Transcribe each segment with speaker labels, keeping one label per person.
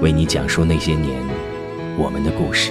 Speaker 1: 为你讲述那些年我们的故事。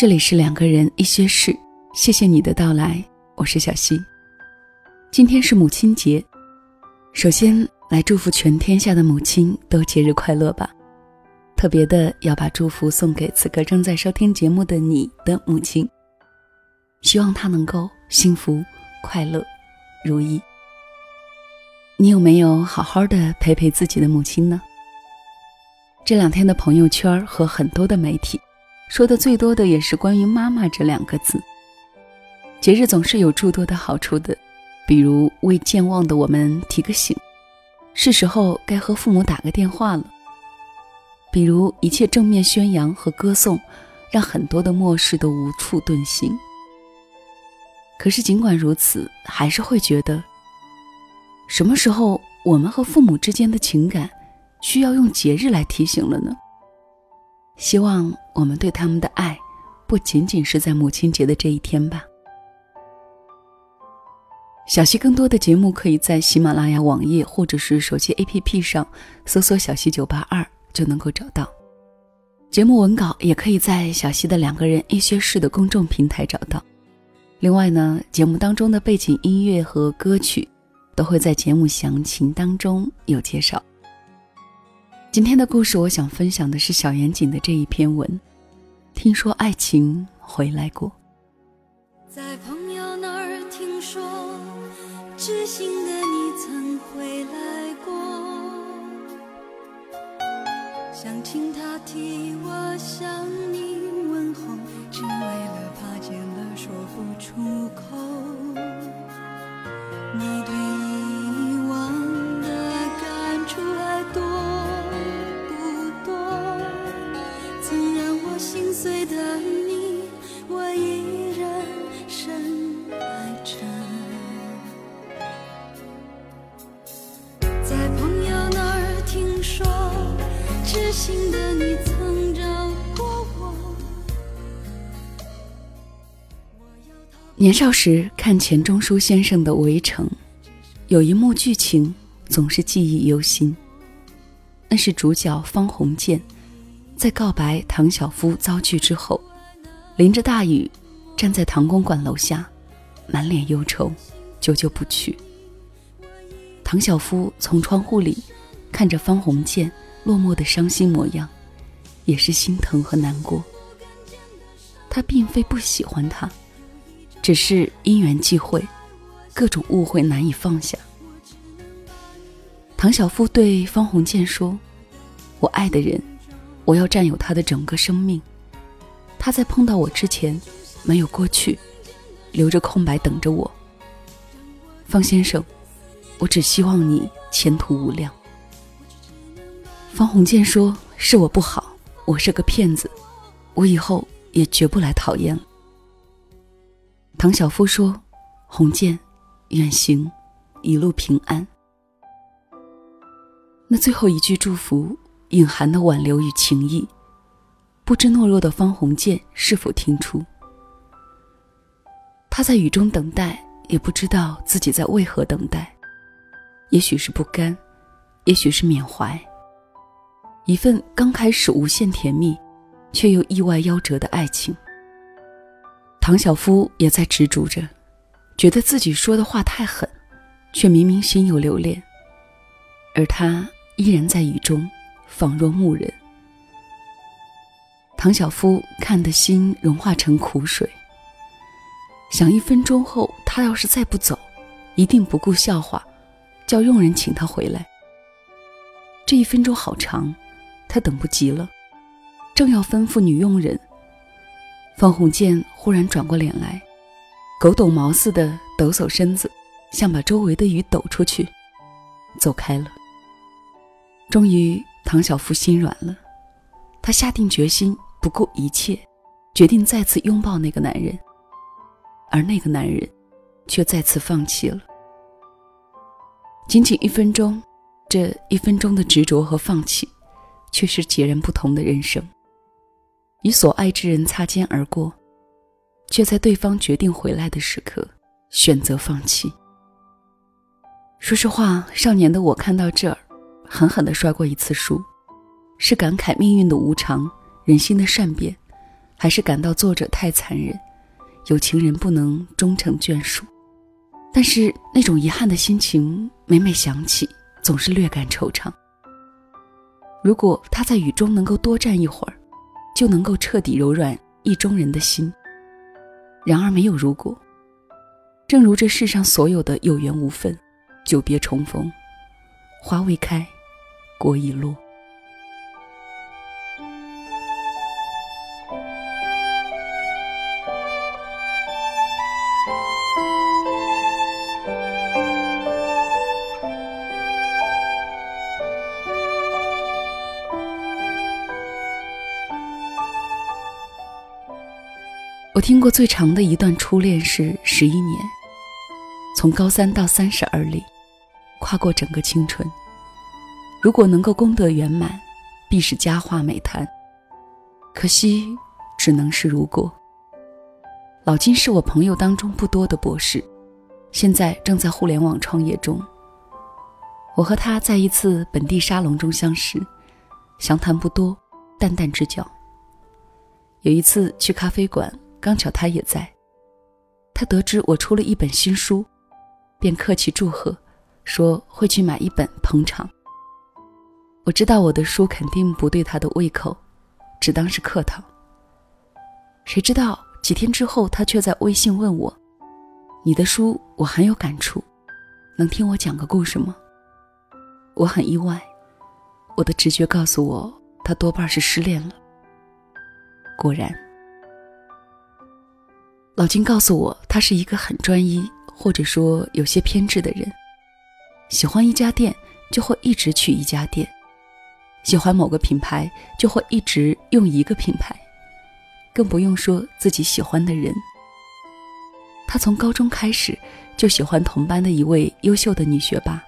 Speaker 2: 这里是两个人一些事，谢谢你的到来，我是小溪。今天是母亲节，首先来祝福全天下的母亲都节日快乐吧。特别的要把祝福送给此刻正在收听节目的你的母亲，希望她能够幸福、快乐、如意。你有没有好好的陪陪自己的母亲呢？这两天的朋友圈和很多的媒体。说的最多的也是关于“妈妈”这两个字。节日总是有诸多的好处的，比如为健忘的我们提个醒，是时候该和父母打个电话了；比如一切正面宣扬和歌颂，让很多的漠视都无处遁形。可是尽管如此，还是会觉得，什么时候我们和父母之间的情感需要用节日来提醒了呢？希望我们对他们的爱，不仅仅是在母亲节的这一天吧。小溪更多的节目可以在喜马拉雅网页或者是手机 APP 上搜索“小溪九八二”就能够找到。节目文稿也可以在小溪的两个人一些事的公众平台找到。另外呢，节目当中的背景音乐和歌曲，都会在节目详情当中有介绍。今天的故事，我想分享的是小严谨的这一篇文。听说爱情回来过，
Speaker 3: 在朋友那儿听说，知心的你曾回来过，想请他替我向你问候，只为了怕见了说不出口。你对。
Speaker 2: 年少时看钱钟书先生的《围城》，有一幕剧情总是记忆犹新。那是主角方鸿渐在告白唐晓夫遭拒之后，淋着大雨站在唐公馆楼下，满脸忧愁，久久不去。唐晓夫从窗户里看着方鸿渐落寞的伤心模样，也是心疼和难过。他并非不喜欢他。只是因缘际会，各种误会难以放下。唐晓夫对方鸿渐说：“我爱的人，我要占有他的整个生命。他在碰到我之前，没有过去，留着空白等着我。方先生，我只希望你前途无量。”方鸿渐说：“是我不好，我是个骗子，我以后也绝不来讨厌了。”唐晓夫说：“鸿渐，远行，一路平安。”那最后一句祝福隐含的挽留与情意，不知懦弱的方鸿渐是否听出？他在雨中等待，也不知道自己在为何等待。也许是不甘，也许是缅怀。一份刚开始无限甜蜜，却又意外夭折的爱情。唐晓夫也在执着着，觉得自己说的话太狠，却明明心有留恋，而他。依然在雨中，仿若牧人。唐晓夫看得心融化成苦水。想一分钟后，他要是再不走，一定不顾笑话，叫佣人请他回来。这一分钟好长，他等不及了，正要吩咐女佣人，方鸿渐忽然转过脸来，狗抖毛似的抖擞身子，像把周围的雨抖出去，走开了。终于，唐小夫心软了，他下定决心，不顾一切，决定再次拥抱那个男人。而那个男人，却再次放弃了。仅仅一分钟，这一分钟的执着和放弃，却是截然不同的人生。与所爱之人擦肩而过，却在对方决定回来的时刻，选择放弃。说实话，少年的我看到这儿。狠狠地摔过一次书，是感慨命运的无常、人心的善变，还是感到作者太残忍，有情人不能终成眷属？但是那种遗憾的心情，每每想起，总是略感惆怅。如果他在雨中能够多站一会儿，就能够彻底柔软意中人的心。然而没有如果。正如这世上所有的有缘无分，久别重逢，花未开。果已落。经过最长的一段初恋是十一年，从高三到三十而立，跨过整个青春。如果能够功德圆满，必是佳话美谈。可惜，只能是如果。老金是我朋友当中不多的博士，现在正在互联网创业中。我和他在一次本地沙龙中相识，详谈不多，淡淡之交。有一次去咖啡馆，刚巧他也在。他得知我出了一本新书，便客气祝贺，说会去买一本捧场。我知道我的书肯定不对他的胃口，只当是客套。谁知道几天之后，他却在微信问我：“你的书我很有感触，能听我讲个故事吗？”我很意外，我的直觉告诉我，他多半是失恋了。果然，老金告诉我，他是一个很专一，或者说有些偏执的人，喜欢一家店就会一直去一家店。喜欢某个品牌，就会一直用一个品牌，更不用说自己喜欢的人。他从高中开始就喜欢同班的一位优秀的女学霸，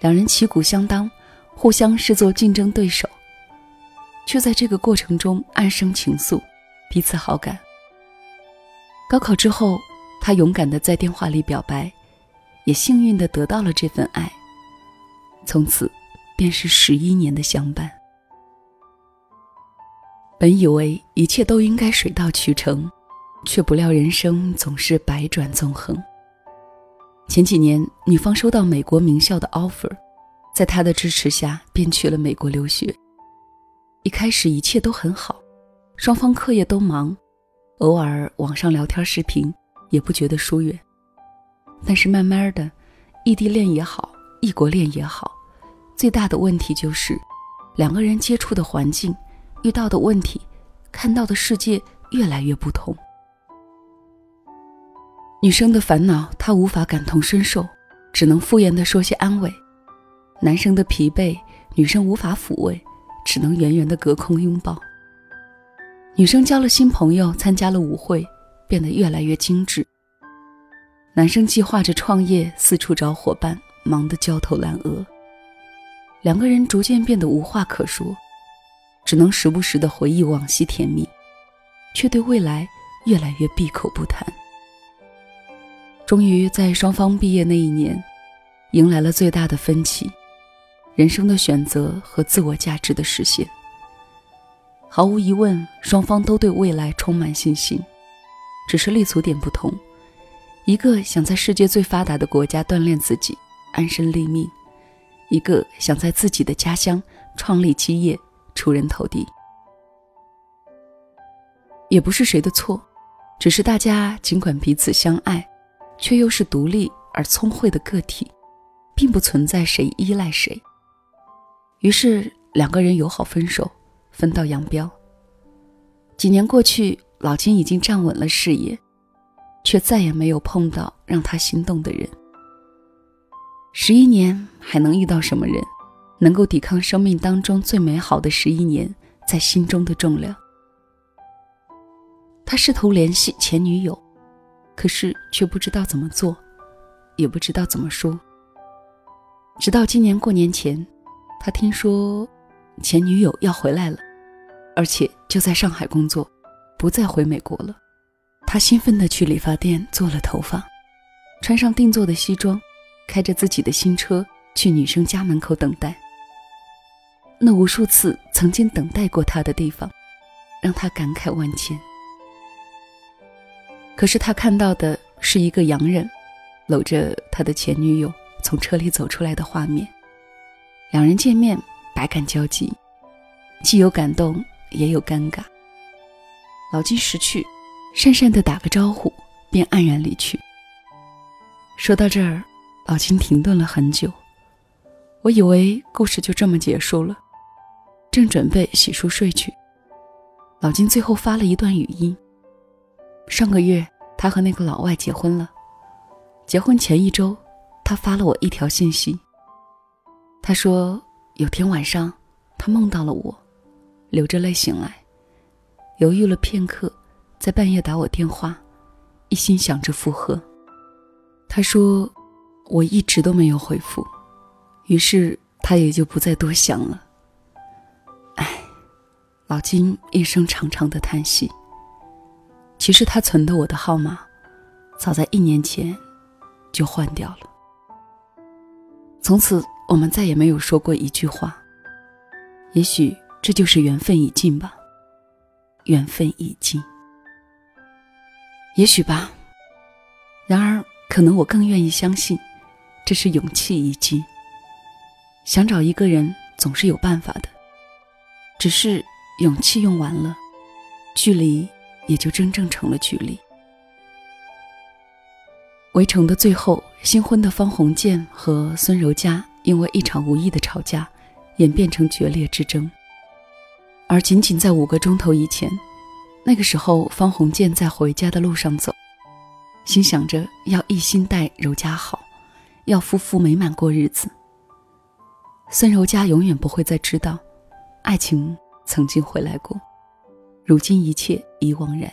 Speaker 2: 两人旗鼓相当，互相视作竞争对手，却在这个过程中暗生情愫，彼此好感。高考之后，他勇敢地在电话里表白，也幸运地得到了这份爱，从此。便是十一年的相伴。本以为一切都应该水到渠成，却不料人生总是百转纵横。前几年，女方收到美国名校的 offer，在他的支持下，便去了美国留学。一开始一切都很好，双方课业都忙，偶尔网上聊天视频，也不觉得疏远。但是慢慢的，异地恋也好，异国恋也好。最大的问题就是，两个人接触的环境、遇到的问题、看到的世界越来越不同。女生的烦恼，他无法感同身受，只能敷衍的说些安慰；男生的疲惫，女生无法抚慰，只能远远的隔空拥抱。女生交了新朋友，参加了舞会，变得越来越精致；男生计划着创业，四处找伙伴，忙得焦头烂额。两个人逐渐变得无话可说，只能时不时的回忆往昔甜蜜，却对未来越来越闭口不谈。终于在双方毕业那一年，迎来了最大的分歧：人生的选择和自我价值的实现。毫无疑问，双方都对未来充满信心，只是立足点不同。一个想在世界最发达的国家锻炼自己，安身立命；一个想在自己的家乡创立基业，出人头地。也不是谁的错，只是大家尽管彼此相爱，却又是独立而聪慧的个体，并不存在谁依赖谁。于是两个人友好分手。分道扬镳。几年过去，老金已经站稳了事业，却再也没有碰到让他心动的人。十一年还能遇到什么人，能够抵抗生命当中最美好的十一年在心中的重量？他试图联系前女友，可是却不知道怎么做，也不知道怎么说。直到今年过年前，他听说前女友要回来了。而且就在上海工作，不再回美国了。他兴奋地去理发店做了头发，穿上定做的西装，开着自己的新车去女生家门口等待。那无数次曾经等待过他的地方，让他感慨万千。可是他看到的是一个洋人，搂着他的前女友从车里走出来的画面。两人见面，百感交集，既有感动。也有尴尬。老金识趣，讪讪的打个招呼，便黯然离去。说到这儿，老金停顿了很久。我以为故事就这么结束了，正准备洗漱睡去，老金最后发了一段语音。上个月，他和那个老外结婚了。结婚前一周，他发了我一条信息。他说，有天晚上，他梦到了我。流着泪醒来，犹豫了片刻，在半夜打我电话，一心想着复合。他说：“我一直都没有回复。”于是他也就不再多想了。唉，老金一声长长的叹息。其实他存的我的号码，早在一年前就换掉了。从此我们再也没有说过一句话。也许。这就是缘分已尽吧，缘分已尽，也许吧。然而，可能我更愿意相信，这是勇气已尽。想找一个人总是有办法的，只是勇气用完了，距离也就真正成了距离。围城的最后，新婚的方鸿渐和孙柔嘉因为一场无意的吵架，演变成决裂之争。而仅仅在五个钟头以前，那个时候，方鸿渐在回家的路上走，心想着要一心待柔嘉好，要夫妇美满过日子。孙柔嘉永远不会再知道，爱情曾经回来过，如今一切已惘然。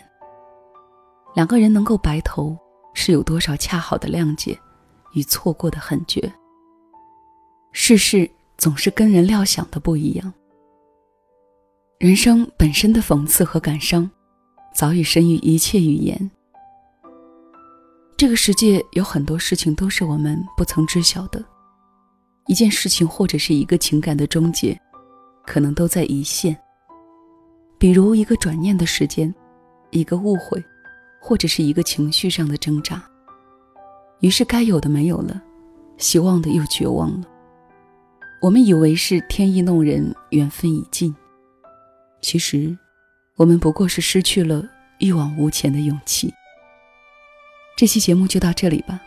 Speaker 2: 两个人能够白头，是有多少恰好的谅解，与错过的狠绝。世事总是跟人料想的不一样。人生本身的讽刺和感伤，早已深于一切语言。这个世界有很多事情都是我们不曾知晓的，一件事情或者是一个情感的终结，可能都在一线。比如一个转念的时间，一个误会，或者是一个情绪上的挣扎，于是该有的没有了，希望的又绝望了。我们以为是天意弄人，缘分已尽。其实，我们不过是失去了一往无前的勇气。这期节目就到这里吧，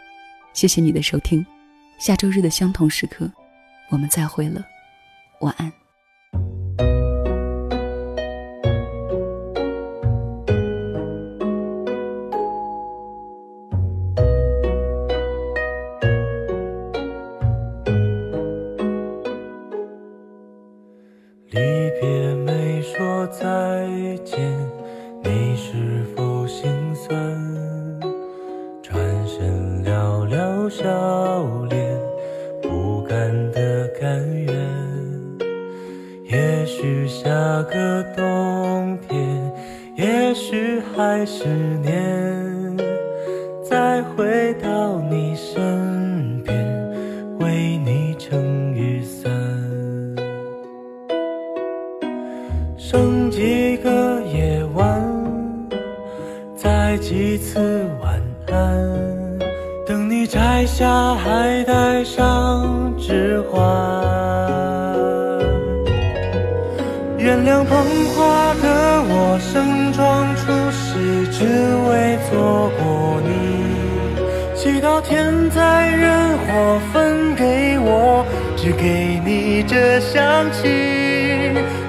Speaker 2: 谢谢你的收听。下周日的相同时刻，我们再会了，晚安。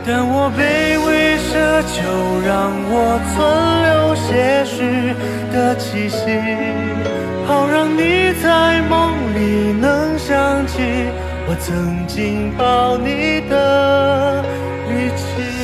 Speaker 4: 但我卑微奢求，让我存留些许的气息，好让你在梦里能想起我曾经抱你的力气。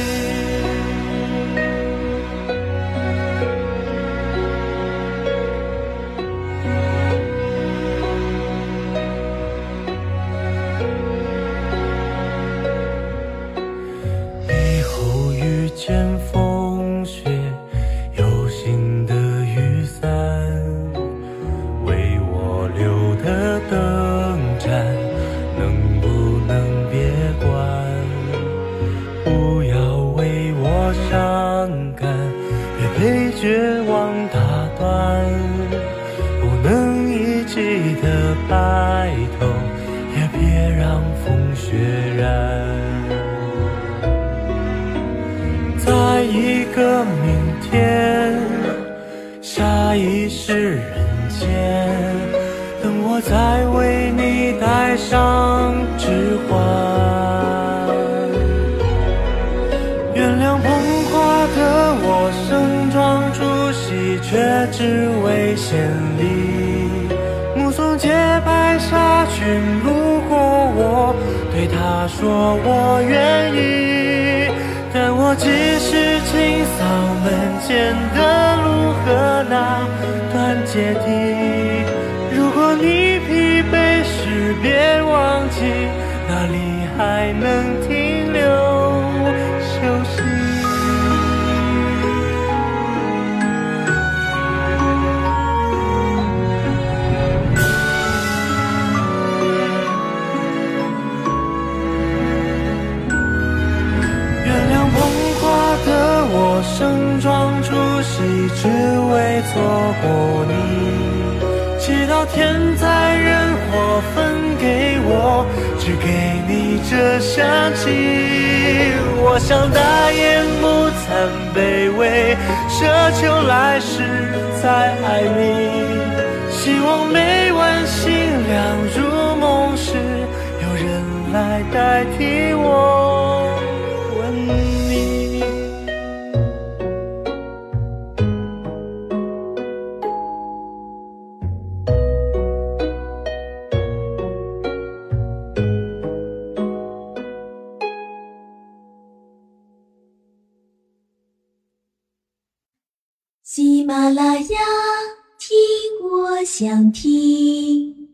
Speaker 4: 上之花原谅捧花的我盛装出席却只为献礼目送洁白纱裙路过我对他说我愿意但我只是清扫门前的路和那段阶梯。再爱你。
Speaker 5: 想听。